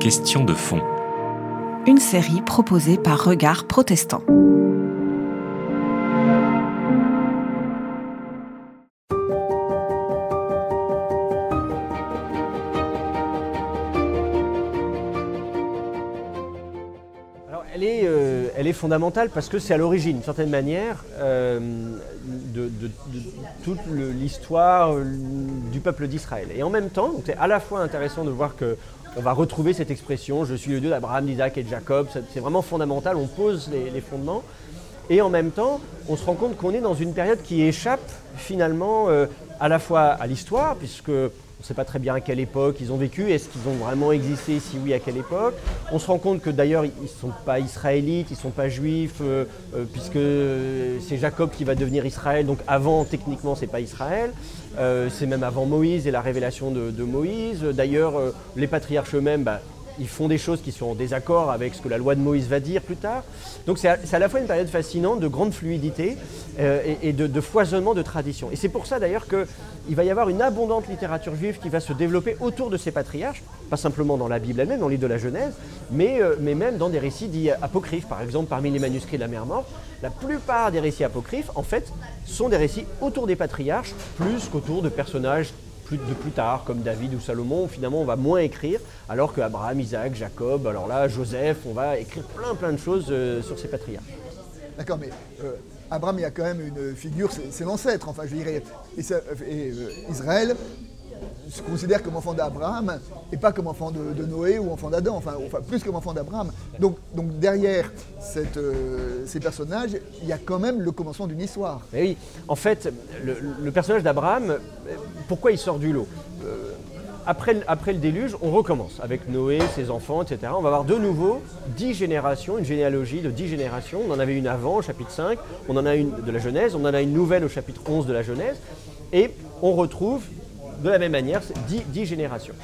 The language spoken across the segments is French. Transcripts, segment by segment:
Question de fond. Une série proposée par Regard Protestant. Alors, elle est, euh, elle est fondamentale parce que c'est à l'origine, d'une certaine manière, euh, de, toute l'histoire euh, du peuple d'Israël. Et en même temps, c'est à la fois intéressant de voir que on va retrouver cette expression "Je suis le Dieu d'Abraham, d'Isaac et de Jacob". C'est vraiment fondamental. On pose les, les fondements. Et en même temps, on se rend compte qu'on est dans une période qui échappe finalement euh, à la fois à l'histoire, puisque on ne sait pas très bien à quelle époque ils ont vécu, est-ce qu'ils ont vraiment existé, si oui, à quelle époque? On se rend compte que d'ailleurs, ils ne sont pas israélites, ils ne sont pas juifs, euh, euh, puisque c'est Jacob qui va devenir Israël, donc avant, techniquement, c'est pas Israël. Euh, c'est même avant Moïse et la révélation de, Moïse. D'ailleurs, les patriarches eux-mêmes, bah, ils font des choses qui sont en désaccord avec ce que la loi de Moïse va dire plus tard. Donc c'est à, à la fois une période fascinante de grande fluidité euh, et, de, foisonnement de traditions. Et c'est pour ça d'ailleurs qu'il va y avoir une abondante littérature juive qui va se développer autour de ces patriarches, pas simplement dans la Bible elle-même, dans le livre de la Genèse, mais, euh, mais même dans des récits dits apocryphes. Par exemple, parmi les manuscrits de la mer Morte, la plupart des récits apocryphes, en fait, sont des récits autour des patriarches, plus qu'autour de personnages plus, de plus tard, comme David ou Salomon, finalement on va moins écrire, alors que Abraham, Isaac, Jacob, alors là, Joseph, on va écrire plein plein de choses euh, sur ces patriarches. D'accord, mais euh, Abraham, il y a quand même une figure, c'est l'ancêtre, enfin je dirais. Et, euh, Israël se considère comme enfant d'Abraham et pas comme enfant de, Noé ou enfant d'Adam, enfin, enfin plus comme enfant d'Abraham. Donc, donc derrière cette, euh, ces personnages, il y a quand même le commencement d'une histoire. Mais oui, en fait, le, personnage d'Abraham, euh, pourquoi il sort du lot? Euh, après, après le déluge, on recommence avec Noé, ses enfants, etc. On va avoir de nouveau dix générations, une généalogie de dix générations. On en avait une avant au chapitre 5, on en a une de la Genèse, on en a une nouvelle au chapitre 11 de la Genèse. Et on retrouve de la même manière dix, dix générations.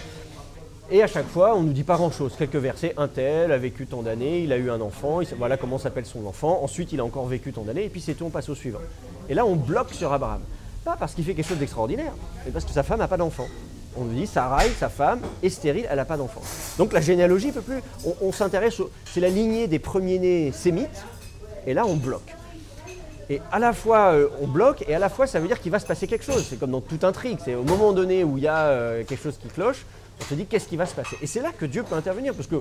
Et à chaque fois, on ne nous dit pas grand-chose. Quelques versets, un tel a vécu tant d'années, il a eu un enfant, voilà comment s'appelle son enfant, ensuite il a encore vécu tant d'années, et puis c'est tout, on passe au suivant. Et là, on bloque sur Abraham. Pas parce qu'il fait quelque chose d'extraordinaire, mais parce que sa femme n'a pas d'enfant. On nous dit, Sarai, sa femme, est stérile, elle n'a pas d'enfant. Donc la généalogie ne peut plus. On, on s'intéresse, c'est la lignée des premiers-nés sémites, et là, on bloque. Et à la fois euh, on bloque et à la fois ça veut dire qu'il va se passer quelque chose. C'est comme dans toute intrigue. C'est au moment donné où il y a euh, quelque chose qui cloche, on se dit qu'est-ce qui va se passer? Et c'est là que Dieu peut intervenir parce que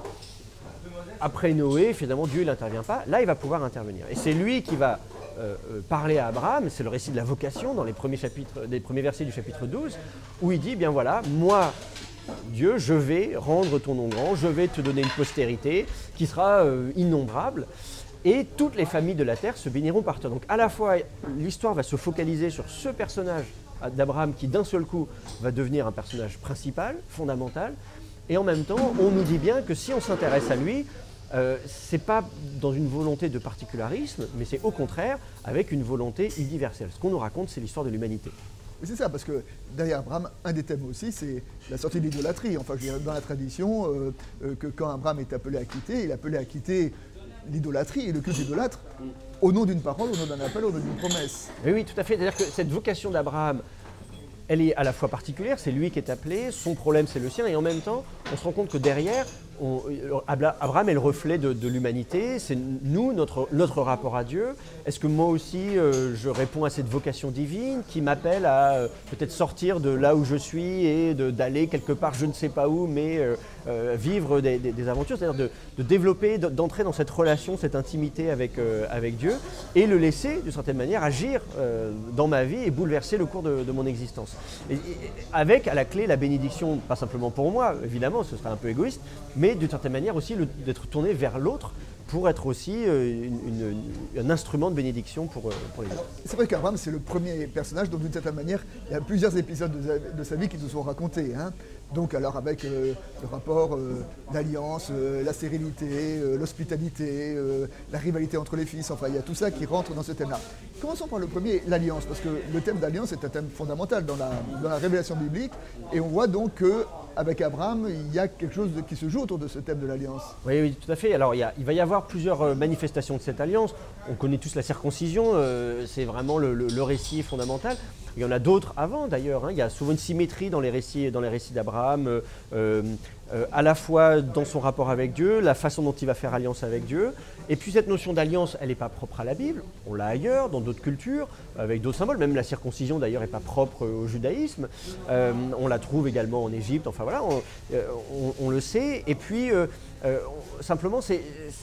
après Noé, finalement Dieu n'intervient pas. Là il va pouvoir intervenir. Et c'est lui qui va euh, parler à Abraham. C'est le récit de la vocation dans les premiers chapitres, des premiers versets du chapitre 12 où il dit bien voilà moi Dieu, je vais rendre ton nom grand, je vais te donner une postérité qui sera innombrable. Et toutes les familles de la terre se béniront par toi. Donc à la fois, l'histoire va se focaliser sur ce personnage d'Abraham qui d'un seul coup va devenir un personnage principal, fondamental. Et en même temps, on nous dit bien que si on s'intéresse à lui, euh, c'est pas dans une volonté de particularisme, mais c'est au contraire avec une volonté universelle. Ce qu'on nous raconte, c'est l'histoire de l'humanité. C'est ça, parce que derrière Abraham, un des thèmes aussi, c'est la sortie de l'idolâtrie. Enfin, je dirais, dans la tradition, euh, euh, que quand Abraham est appelé à quitter, il est appelé à quitter l'idolâtrie et le culte idolâtre au nom d'une parole, au nom d'un appel, au nom d'une promesse. Oui, oui, tout à fait. C'est-à-dire que cette vocation d'Abraham, elle est à la fois particulière, c'est lui qui est appelé, son problème c'est le sien, et en même temps, on se rend compte que derrière, Abla- Abraham est le reflet de, l'humanité, c'est nous, notre, notre rapport à Dieu. Est-ce que moi aussi, euh, je réponds à cette vocation divine qui m'appelle à euh, peut-être sortir de là où je suis et d'aller quelque part, je ne sais pas où, mais euh, euh, vivre des, aventures, c'est-à-dire de, développer, de- d'entrer dans cette relation, cette intimité avec, euh, avec Dieu, et le laisser, d'une certaine manière, agir euh, dans ma vie et bouleverser le cours de, mon existence. Avec à la clé la bénédiction, pas simplement pour moi, évidemment, ce serait un peu égoïste, d'une certaine manière aussi d'être tourné vers l'autre pour être aussi euh, un instrument de bénédiction pour, euh, les autres. C'est vrai qu'Abraham, c'est le premier personnage dont, d'une certaine manière, il y a plusieurs épisodes de sa, vie qui nous sont racontés. hein. Donc, alors, avec euh, le rapport euh, d'alliance, euh, la stérilité, euh, l'hospitalité, la rivalité entre les fils, enfin, il y a tout ça qui rentre dans ce thème-là. Commençons par le premier, l'alliance, parce que le thème d'alliance est un thème fondamental dans la, révélation biblique. Et on voit donc qu'avec Abraham, il y a quelque chose qui se joue autour de ce thème de l'alliance. Oui, oui, tout à fait. Alors, il, va y avoir plusieurs euh, manifestations de cette alliance. On connaît tous la circoncision, euh, c'est vraiment le récit fondamental. Il y en a d'autres avant d'ailleurs. hein. Il y a souvent une symétrie dans les récits, dans les récits d'Abraham, euh, euh, à la fois dans son rapport avec Dieu, la façon dont il va faire alliance avec Dieu. Et puis cette notion d'alliance, elle n'est pas propre à la Bible. On l'a ailleurs, dans d'autres cultures, avec d'autres symboles. Même la circoncision d'ailleurs n'est pas propre au judaïsme. Euh, on la trouve également en Égypte. Enfin voilà, on, euh, on le sait. Et puis euh, simplement,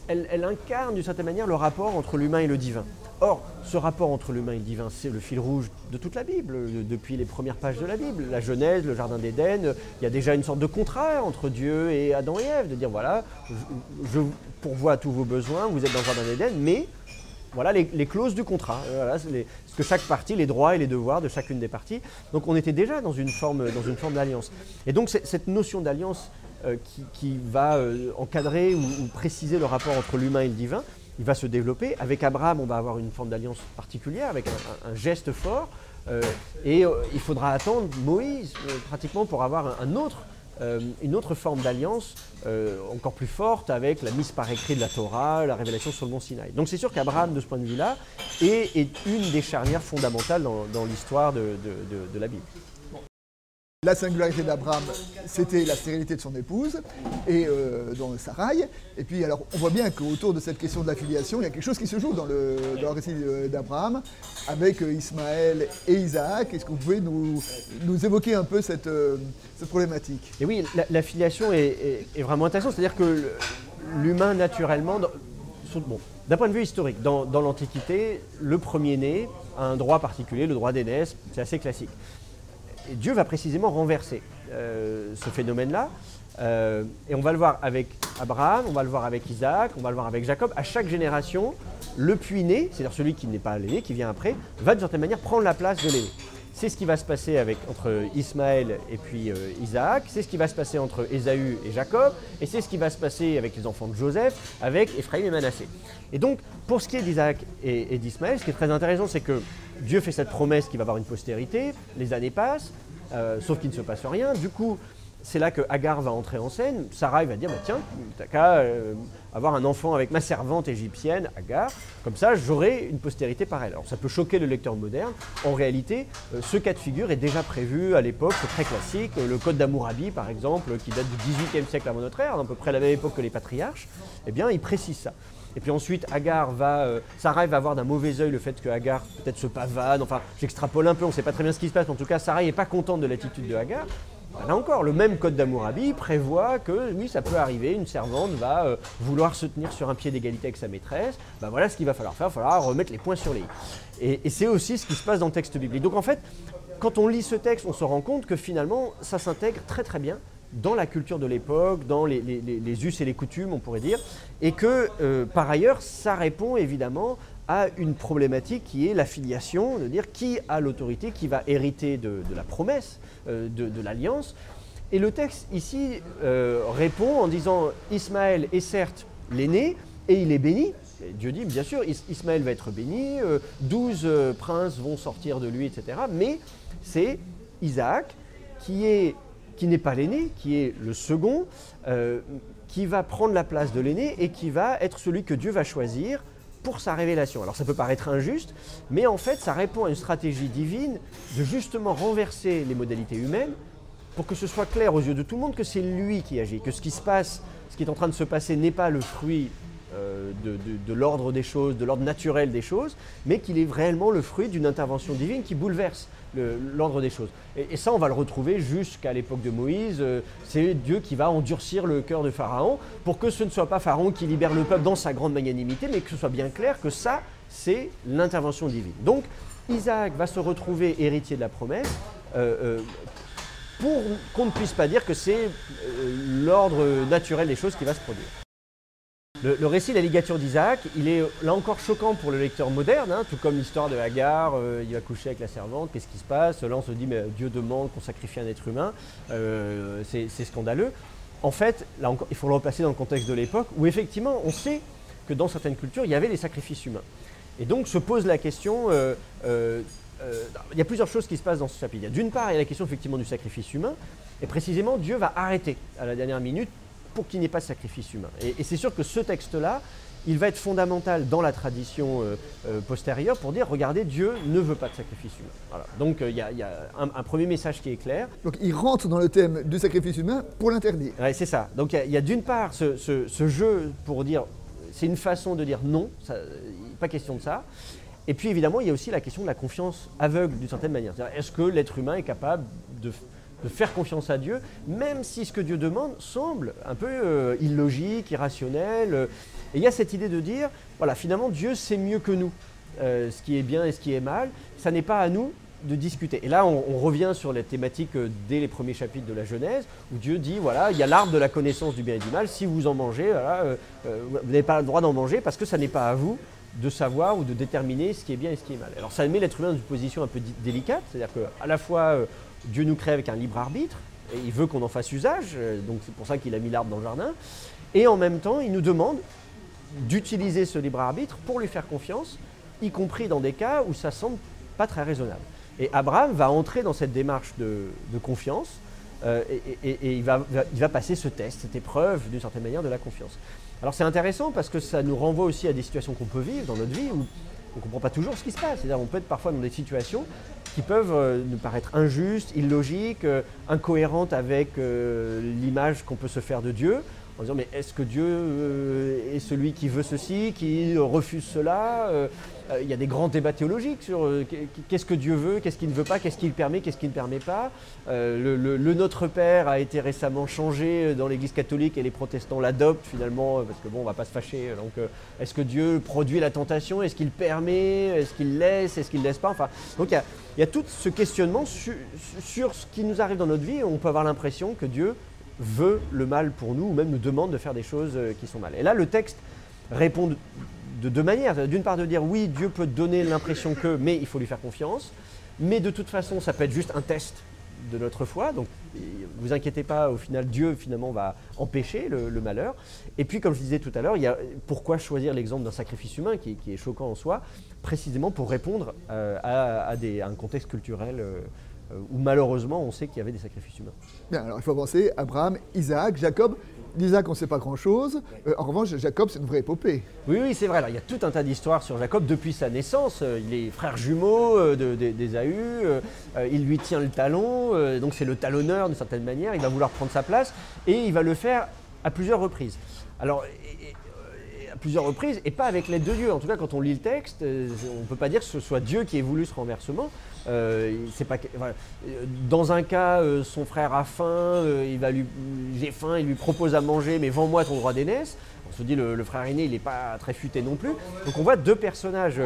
elle, incarne d'une certaine manière le rapport entre l'humain et le divin. Or, ce rapport entre l'humain et le divin, c'est le fil rouge de toute la Bible, de- depuis les premières pages de la Bible. La Genèse, le Jardin d'Éden, il y a déjà une sorte de contrat entre Dieu et Adam et Ève, de dire voilà, je, je pourvois à tous vos besoins, vous êtes dans le Jardin d'Éden, mais voilà les, clauses du contrat, Euh, ce que chaque partie, les droits et les devoirs de chacune des parties. Donc on était déjà dans une forme, d'alliance. Et donc cette notion d'alliance qui, qui va euh, encadrer ou, préciser le rapport entre l'humain et le divin, il va se développer. Avec Abraham, on va avoir une forme d'alliance particulière, avec un, geste fort. euh, et euh, il faudra attendre Moïse euh, pratiquement pour avoir euh, une autre forme d'alliance euh, encore plus forte avec la mise par écrit de la Torah, la révélation sur le mont Sinaï. Donc c'est sûr qu'Abraham, de ce point de vue-là, est, une des charnières fondamentales dans, l'histoire de la Bible. La singularité d'Abraham, c'était la stérilité de son épouse, et euh, dans Sarai. Et puis, alors, on voit bien qu'autour de cette question de la filiation, il y a quelque chose qui se joue dans le, récit euh, d'Abraham, avec euh, Ismaël et Isaac. Est-ce que vous pouvez nous, évoquer un peu cette, euh, problématique? Et oui, la, la filiation est, vraiment intéressante. C'est-à-dire que l'humain, naturellement, d'un point de vue historique, dans, dans l'Antiquité, le premier-né a un droit particulier, le droit d'aînesse, c'est assez classique. Dieu va précisément renverser euh, ce phénomène-là. Euh, et on va le voir avec Abraham, on va le voir avec Isaac, on va le voir avec Jacob. À chaque génération, le puits-né, c'est-à-dire celui qui n'est pas l'aîné, qui vient après, va d'une certaine manière prendre la place de l'aîné. C'est ce qui va se passer entre Ismaël et puis euh, Isaac, c'est ce qui va se passer entre Ésaü et Jacob, et c'est ce qui va se passer avec les enfants de Joseph, avec Ephraïm et Manassé. Et donc, pour ce qui est d'Isaac et, et d'Ismaël, ce qui est très intéressant, c'est que Dieu fait cette promesse qu'il va avoir une postérité, les années passent, euh, sauf qu'il ne se passe rien. Du coup, c'est là que Agar va entrer en scène. Sarah va dire bah, Tiens, t'as qu'à euh, avoir un enfant avec ma servante égyptienne, Agar, comme ça j'aurai une postérité par elle. Alors ça peut choquer le lecteur moderne. En réalité, euh, ce cas de figure est déjà prévu à l'époque, c'est très classique. Le code d'Amourabi, par exemple, qui date du XVIIIe siècle avant notre ère, à peu près la même époque que les patriarches, eh bien, il précise ça. Et puis ensuite, Agar va, euh, va voir d'un mauvais œil le fait que Agar peut-être se pavane. Enfin, j'extrapole un peu, on ne sait pas très bien ce qui se passe. En tout cas, Sarai n'est pas contente de l'attitude de Agar. Ben là encore, le même code d'Amourabi prévoit que oui, ça peut arriver, une servante va euh, vouloir se tenir sur un pied d'égalité avec sa maîtresse. Ben voilà ce qu'il va falloir faire, il va falloir remettre les points sur les i. Et, c'est aussi ce qui se passe dans le texte biblique. Donc en fait, quand on lit ce texte, on se rend compte que finalement, ça s'intègre très très bien dans la culture de l'époque, dans les us et les coutumes, on pourrait dire, et que euh, par ailleurs, ça répond évidemment à une problématique qui est la filiation, de dire qui a l'autorité, qui va hériter de, la promesse, euh, de, l'alliance. Et le texte ici euh, répond en disant Ismaël est certes l'aîné et il est béni. Et Dieu dit bien sûr Is- Ismaël va être béni, euh, douze princes vont sortir de lui, etc. Mais c'est Isaac qui est qui n'est pas l'aîné, qui est le second, qui va prendre la place de l'aîné et qui va être celui que Dieu va choisir pour sa révélation. Alors ça peut paraître injuste, mais en fait ça répond à une stratégie divine de justement renverser les modalités humaines pour que ce soit clair aux yeux de tout le monde que c'est lui qui agit, que ce qui se passe, ce qui est en train de se passer n'est pas le fruit euh, de, l'ordre des choses, de l'ordre naturel des choses, mais qu'il est réellement le fruit d'une intervention divine qui bouleverse le- l'ordre des choses. Et, et ça, on va le retrouver jusqu'à l'époque de Moïse. euh, c'est Dieu qui va endurcir le cœur de Pharaon pour que ce ne soit pas Pharaon qui libère le peuple dans sa grande magnanimité, mais que ce soit bien clair que ça, c'est l'intervention divine. Donc, Isaac va se retrouver héritier de la promesse. euh, euh, pour qu'on ne puisse pas dire que c'est euh, l'ordre naturel des choses qui va se produire. Le, récit de la ligature d'Isaac, il est là encore choquant pour le lecteur moderne, hein, tout comme l'histoire de Hagar, euh, il va coucher avec la servante, qu'est-ce qui se passe? Là on se dit, mais Dieu demande qu'on sacrifie un être humain, euh, c'est scandaleux. En fait, là encore, il faut le replacer dans le contexte de l'époque, où effectivement on sait que dans certaines cultures, il y avait des sacrifices humains. Et donc se pose la question, euh, euh, euh, il y a plusieurs choses qui se passent dans ce chapitre. D'une part, il y a la question effectivement du sacrifice humain, et précisément Dieu va arrêter à la dernière minute pour qu'il n'y ait pas de sacrifice humain. Et, et c'est sûr que ce texte-là, il va être fondamental dans la tradition euh, euh, postérieure pour dire regardez, Dieu ne veut pas de sacrifice humain. Voilà. Donc euh, il y a, y a un, un premier message qui est clair. Donc il rentre dans le thème du sacrifice humain pour l'interdire. Ouais, c'est ça. Donc il y a- d'une part ce, ce- ce jeu pour dire, c'est une façon de dire non, ça, pas question de ça. Et puis évidemment, il y a aussi la question de la confiance aveugle d'une certaine manière. Est-ce que l'être humain est capable de, de faire confiance à Dieu, même si ce que Dieu demande semble un peu euh, illogique, irrationnel euh, Et il y a cette idée de dire, voilà, finalement, Dieu sait mieux que nous euh, ce qui est bien et ce qui est mal. Ça n'est pas à nous de discuter. Et là, on, revient sur les thématiques euh, dès les premiers chapitres de la Genèse, où Dieu dit, voilà, il y a l'arbre de la connaissance du bien et du mal, si vous en mangez, vous n'avez pas le droit d'en manger parce que ça n'est pas à vous de savoir ou de déterminer ce qui est bien et ce qui est mal. Alors ça met l'être humain dans une position un peu délicate, c'est-à-dire qu'à la fois Dieu nous crée avec un libre arbitre, et il veut qu'on en fasse usage, euh, donc c'est pour ça qu'il a mis l'arbre dans le jardin, et en même temps il nous demande d'utiliser ce libre arbitre pour lui faire confiance, y compris dans des cas où ça semble pas très raisonnable. Et Abraham va entrer dans cette démarche de, confiance euh, et, il, va- il va passer ce test, cette épreuve d'une certaine manière de la confiance. Alors c'est intéressant parce que ça nous renvoie aussi à des situations qu'on peut vivre dans notre vie où on ne comprend pas toujours ce qui se passe. C'est-à-dire on peut être parfois dans des situations qui peuvent euh, nous paraître injustes, illogiques, euh, incohérentes avec euh, l'image qu'on peut se faire de Dieu, en disant mais est-ce que Dieu euh, est celui qui veut ceci, qui refuse cela Euh, euh, Il y a des grands débats théologiques sur qu'est- qu'est-ce que Dieu veut, qu'est-ce qu'il ne veut pas, qu'est-ce qu'il permet, qu'est-ce qu'il ne permet pas. Le, Notre Père a été récemment changé dans l'Église catholique et les protestants l'adoptent finalement, parce que bon, on va pas se fâcher. Donc, est-ce que Dieu produit la tentation? Est-ce qu'il permet? Est-ce qu'il laisse? Est-ce qu'il laisse pas? Enfin, donc il y a, tout ce questionnement su- sur ce qui nous arrive dans notre vie. On peut avoir l'impression que Dieu veut le mal pour nous, ou même nous demande de faire des choses euh, qui sont mal. Et là, le texte répond de, de deux manières. D'une part, de dire oui, Dieu peut donner l'impression que, mais il faut lui faire confiance. Mais de toute façon, ça peut être juste un test de notre foi. Donc, vous inquiétez pas, au final, Dieu finalement va empêcher le, malheur. Et puis, comme je disais tout à l'heure, il y a pourquoi choisir l'exemple d'un sacrifice humain qui, est choquant en soi, précisément pour répondre euh, à, un contexte culturel euh, où malheureusement on sait qu'il y avait des sacrifices humains. Bien, alors il faut avancer. Abraham, Isaac, Jacob. D'Isaac, on ne sait pas grand-chose. Euh, en revanche, Jacob, c'est une vraie épopée. Oui, oui, c'est vrai. Alors, il y a tout un tas d'histoires sur Jacob depuis sa naissance. Euh, il est frère jumeau euh, de- d'Ésaü. euh, euh, il lui tient le talon. euh, donc, c'est le talonneur d'une certaine manière. Il va vouloir prendre sa place et il va le faire à plusieurs reprises. Alors, et- et- et à plusieurs reprises et pas avec l'aide de Dieu. En tout cas, quand on lit le texte, euh, on ne peut pas dire que ce soit Dieu qui ait voulu ce renversement. Euh. Euh, Dans un cas, euh, son frère a faim, il lui, j'ai faim, il lui propose à manger, mais vends-moi ton droit d'aînesse. On se dit le, le frère aîné, il n'est pas très futé non plus. Donc on voit deux personnages.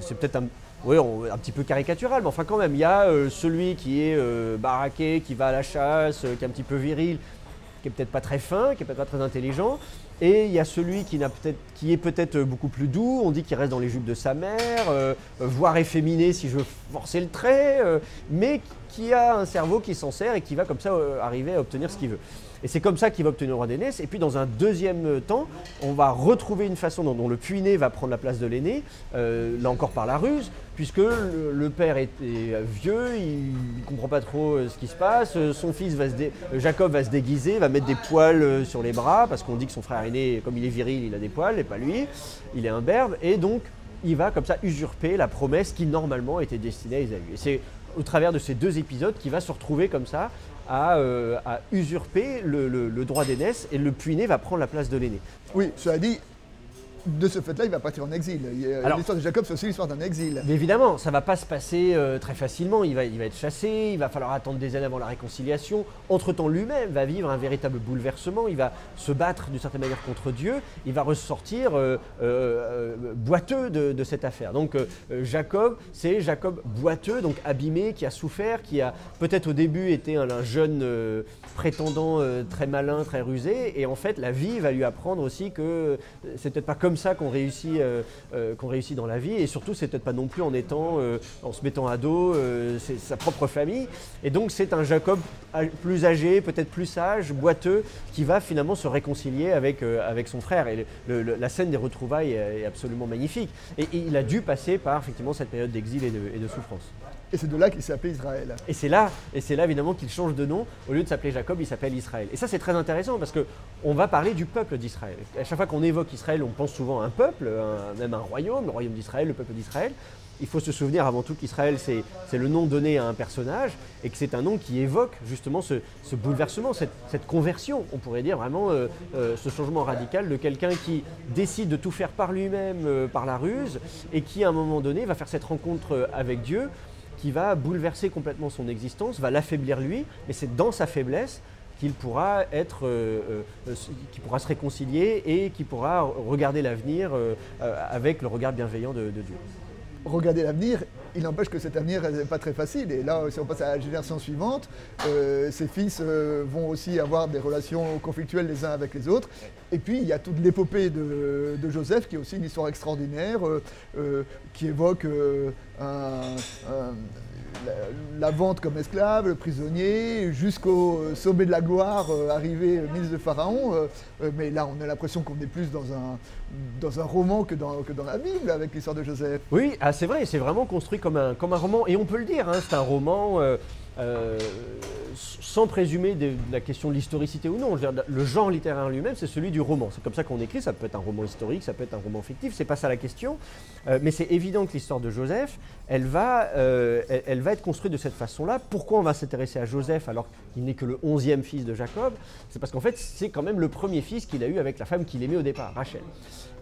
c'est peut-être un, un petit peu caricatural, mais enfin quand même, il y a celui qui est baraqué, qui va à la chasse, qui est un petit peu viril, qui est peut-être pas très fin, qui est peut-être pas très intelligent. Et il y a celui qui, n'a peut-être, qui est peut-être beaucoup plus doux, on dit qu'il reste dans les jupes de sa mère, euh, euh, voire efféminé si je forcer le trait, euh, mais qui a un cerveau qui s'en sert et qui va comme ça euh, arriver à obtenir ce qu'il veut. Et c'est comme ça qu'il va obtenir le roi d'aînesse. Et puis dans un deuxième temps, on va retrouver une façon dont, dont le puiné va prendre la place de l'aîné, euh, là encore par la ruse, puisque le, père est, vieux, il ne comprend pas trop euh, ce qui se passe, euh, son fils va se dé- Jacob va se déguiser, va mettre des poils sur les bras, parce qu'on dit que son frère aîné, comme il est viril, il a des poils, et pas lui, il est imberbe, et donc il va comme ça usurper la promesse qui normalement était destinée à Isaïe. Et c'est au travers de ces deux épisodes qu'il va se retrouver comme ça à, euh, à usurper le, le- le droit d'aînesse, et le puiné va prendre la place de l'aîné. Oui, cela dit, de ce fait-là, il va partir en exil. L'histoire de Jacob, c'est aussi l'histoire d'un exil. Mais évidemment, ça ne va pas se passer euh, très facilement. Il va, il va être chassé, il va falloir attendre des années avant la réconciliation. Entre-temps, lui-même va vivre un véritable bouleversement. Il va se battre d'une certaine manière contre Dieu. Il va ressortir euh, euh, boiteux de, de cette affaire. Donc Jacob, c'est Jacob boiteux, donc abîmé, qui a souffert, qui a peut-être au début été un, un jeune prétendant très malin, très rusé. Et en fait, la vie va lui apprendre aussi que c'est peut-être pas comme ça qu'on réussit, euh, euh, qu'on réussit dans la vie. Et surtout, c'est peut-être pas non plus en étant, euh, en se mettant à dos, sa propre famille. Et donc, c'est un Jacob plus âgé, peut-être plus sage, boiteux, qui va finalement se réconcilier avec, avec son frère. Et la scène des retrouvailles est, absolument magnifique. Et, il a dû passer par effectivement cette période d'exil et de, et de souffrance. Et c'est de là qu'il s'est appelé Israël. Et c'est là, et c'est là évidemment qu'il change de nom. Au lieu de s'appeler Jacob, il s'appelle Israël. Et ça, c'est très intéressant parce que on va parler du peuple d'Israël. À chaque fois qu'on évoque Israël, on pense souvent à un peuple, même un royaume, le royaume d'Israël, le peuple d'Israël il faut se souvenir avant tout qu'Israël, c'est le nom donné à un personnage et que c'est un nom qui évoque justement ce, bouleversement, cette, conversion, on pourrait dire vraiment euh, euh, ce changement radical de quelqu'un qui décide de tout faire par lui-même, euh, par la ruse, et qui à un moment donné va faire cette rencontre avec Dieu qui va bouleverser complètement son existence, va l'affaiblir lui, mais c'est dans sa faiblesse qu'il pourra être, qui pourra se réconcilier et qui pourra regarder l'avenir avec le regard bienveillant de Dieu. Regarder l'avenir, il n'empêche que cet avenir n'est pas très facile. Et là, si on passe à la génération suivante, euh, ses fils euh, vont aussi avoir des relations conflictuelles les uns avec les autres. Et puis, il y a toute l'épopée de, Joseph, qui est aussi une histoire extraordinaire, euh, qui évoque un la, vente comme esclave, le prisonnier, jusqu'au sommet de la gloire, euh, arrivé ministre de Pharaon. Euh, euh, mais là, on a l'impression qu'on est plus dans un, roman que dans, que dans la Bible avec l'histoire de Joseph. Oui, ah, c'est vrai, c'est vraiment construit comme un, comme un roman. Et on peut le dire, hein, c'est un roman euh, sans présumer de, la question de l'historicité ou non. le genre littéraire lui-même, c'est celui du roman. C'est comme ça qu'on écrit. Ça peut être un roman historique, ça peut être un roman fictif. C'est pas ça la question. Euh, mais c'est évident que l'histoire de Joseph, elle va, euh, elle, va être construite de cette façon-là. Pourquoi on va s'intéresser à Joseph alors qu'il n'est que le onzième fils de Jacob? C'est parce qu'en fait, c'est quand même le premier fils qu'il a eu avec la femme qu'il aimait au départ, Rachel.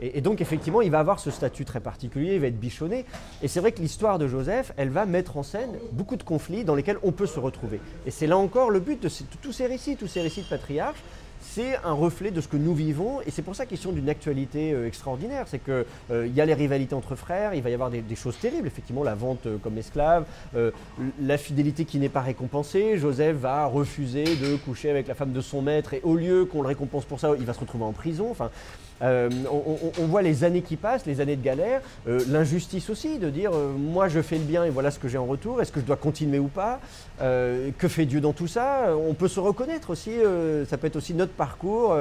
Et, donc, effectivement, il va avoir ce statut très particulier, il va être bichonné. Et c'est vrai que l'histoire de Joseph, elle va mettre en scène beaucoup de conflits dans lesquels on peut se retrouver. Et c'est là encore le but de, tous ces récits, tous ces récits de patriarches c'est un reflet de ce que nous vivons et c'est pour ça qu'ils sont d'une actualité euh, extraordinaire. C'est qu'il euh, y a les rivalités entre frères, il va y avoir des, choses terribles, effectivement, la vente euh, comme esclave, la fidélité qui n'est pas récompensée. Joseph va refuser de coucher avec la femme de son maître et au lieu qu'on le récompense pour ça, il va se retrouver en prison. Enfin, euh, on, voit les années qui passent, les années de galère, euh, l'injustice aussi, de dire euh, moi je fais le bien et voilà ce que j'ai en retour, est-ce que je dois continuer ou pas? Que fait Dieu dans tout ça? On peut se reconnaître aussi, ça peut être aussi notre parcours,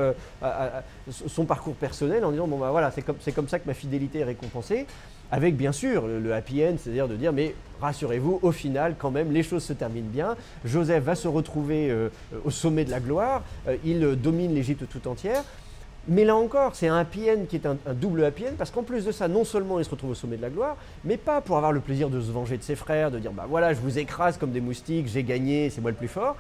son parcours personnel en disant bon bah voilà, c'est comme, comme ça que ma fidélité est récompensée avec bien sûr le, happy end, c'est-à-dire de dire mais rassurez-vous, au final quand même les choses se terminent bien. Joseph va se retrouver au sommet de la gloire, il domine l'Égypte tout entière. Mais là encore, c'est un happy end qui est un, double happy end parce qu'en plus de ça, non seulement il se retrouve au sommet de la gloire, mais pas pour avoir le plaisir de se venger de ses frères, de dire bah voilà, je vous écrase comme des moustiques, j'ai gagné, c'est moi le plus fort.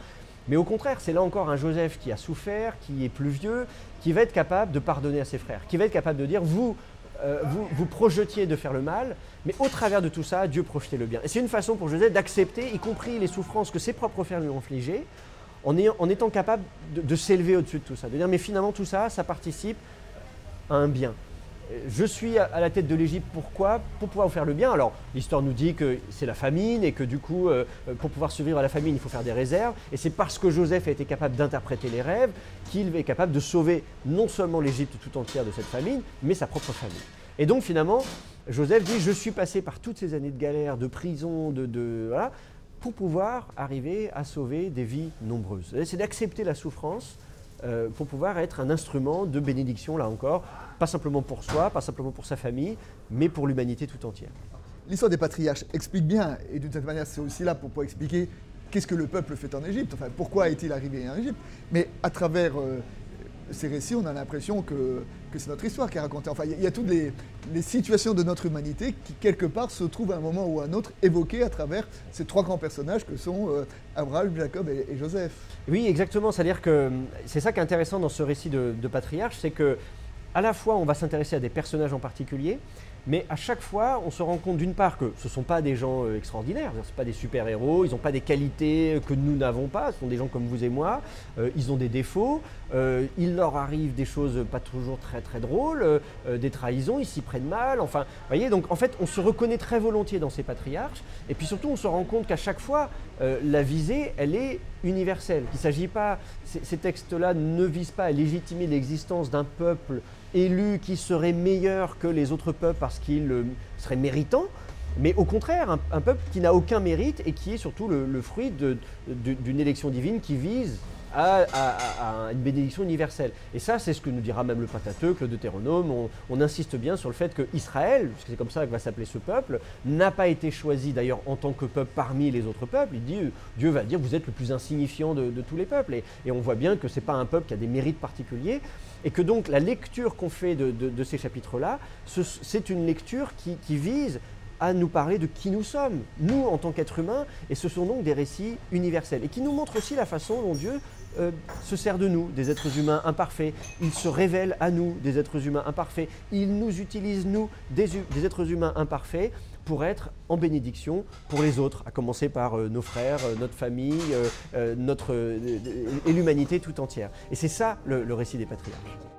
Mais au contraire, c'est là encore un Joseph qui a souffert, qui est plus vieux, qui va être capable de pardonner à ses frères, qui va être capable de dire vous, euh, vous, projetiez de faire le mal, mais au travers de tout ça, Dieu projetait le bien. Et c'est une façon pour Joseph d'accepter, y compris les souffrances que ses propres frères lui ont infligées, en, étant capable de, s'élever au-dessus de tout ça, de dire mais finalement tout ça, ça participe à un bien. Je suis à la tête de l'Égypte, pourquoi? Pour pouvoir faire le bien. Alors, l'histoire nous dit que c'est la famine et que du coup, euh, pour pouvoir survivre à la famine, il faut faire des réserves. Et c'est parce que Joseph a été capable d'interpréter les rêves qu'il est capable de sauver non seulement l'Égypte tout entière de cette famine, mais sa propre famille. Et donc, finalement, Joseph dit Je suis passé par toutes ces années de galère, de prison, de. de voilà, pour pouvoir arriver à sauver des vies nombreuses. C'est d'accepter la souffrance euh, pour pouvoir être un instrument de bénédiction, là encore, pas simplement pour soi, pas simplement pour sa famille, mais pour l'humanité tout entière. L'histoire des patriarches explique bien, et d'une certaine manière c'est aussi là pour pouvoir expliquer qu'est-ce que le peuple fait en Égypte, enfin pourquoi est-il arrivé en Égypte, mais à travers euh, ces récits, on a l'impression que, c'est notre histoire qui est racontée. Enfin, il y, a toutes les, situations de notre humanité qui, quelque part, se trouvent à un moment ou à un autre évoquées à travers ces trois grands personnages que sont euh, Abraham, Jacob et, Joseph. Oui, exactement. C'est-à-dire que c'est ça qui est intéressant dans ce récit de, de patriarche, c'est que à la fois on va s'intéresser à des personnages en particulier, mais à chaque fois, on se rend compte d'une part que ce ne sont pas des gens euh, extraordinaires, ce ne sont pas des super-héros, ils n'ont pas des qualités que nous n'avons pas, ce sont des gens comme vous et moi, euh, ils ont des défauts, euh, il leur arrive des choses pas toujours très très drôles, des trahisons, ils s'y prennent mal, enfin, vous voyez, donc en fait, on se reconnaît très volontiers dans ces patriarches, et puis surtout, on se rend compte qu'à chaque fois, la visée, elle est universelle, qu'il ne s'agit pas, ces textes-là ne visent pas à légitimer l'existence d'un peuple élu qui serait meilleur que les autres peuples parce qu'il euh, serait méritant, mais au contraire, un, peuple qui n'a aucun mérite et qui est surtout le, fruit d'une élection divine qui vise à, une bénédiction universelle. Et ça, c'est ce que nous dira même le Pentateuque, le Deutéronome. On, insiste bien sur le fait que Israël, puisque c'est comme ça que va s'appeler ce peuple, n'a pas été choisi d'ailleurs en tant que peuple parmi les autres peuples. Il dit, Dieu va dire, vous êtes le plus insignifiant de, tous les peuples. Et, on voit bien que ce n'est pas un peuple qui a des mérites particuliers. Et que donc la lecture qu'on fait de, ces chapitres-là, c'est une lecture qui, qui vise à nous parler de qui nous sommes, nous en tant qu'êtres humains, et ce sont donc des récits universels, et qui nous montrent aussi la façon dont Dieu euh, se sert de nous, des êtres humains imparfaits, il se révèle à nous, des êtres humains imparfaits, il nous utilise, nous, des, êtres humains imparfaits, pour être en bénédiction pour les autres, à commencer par euh, nos frères, euh, notre famille, notre, et l'humanité tout entière. Et c'est ça le récit des patriarches.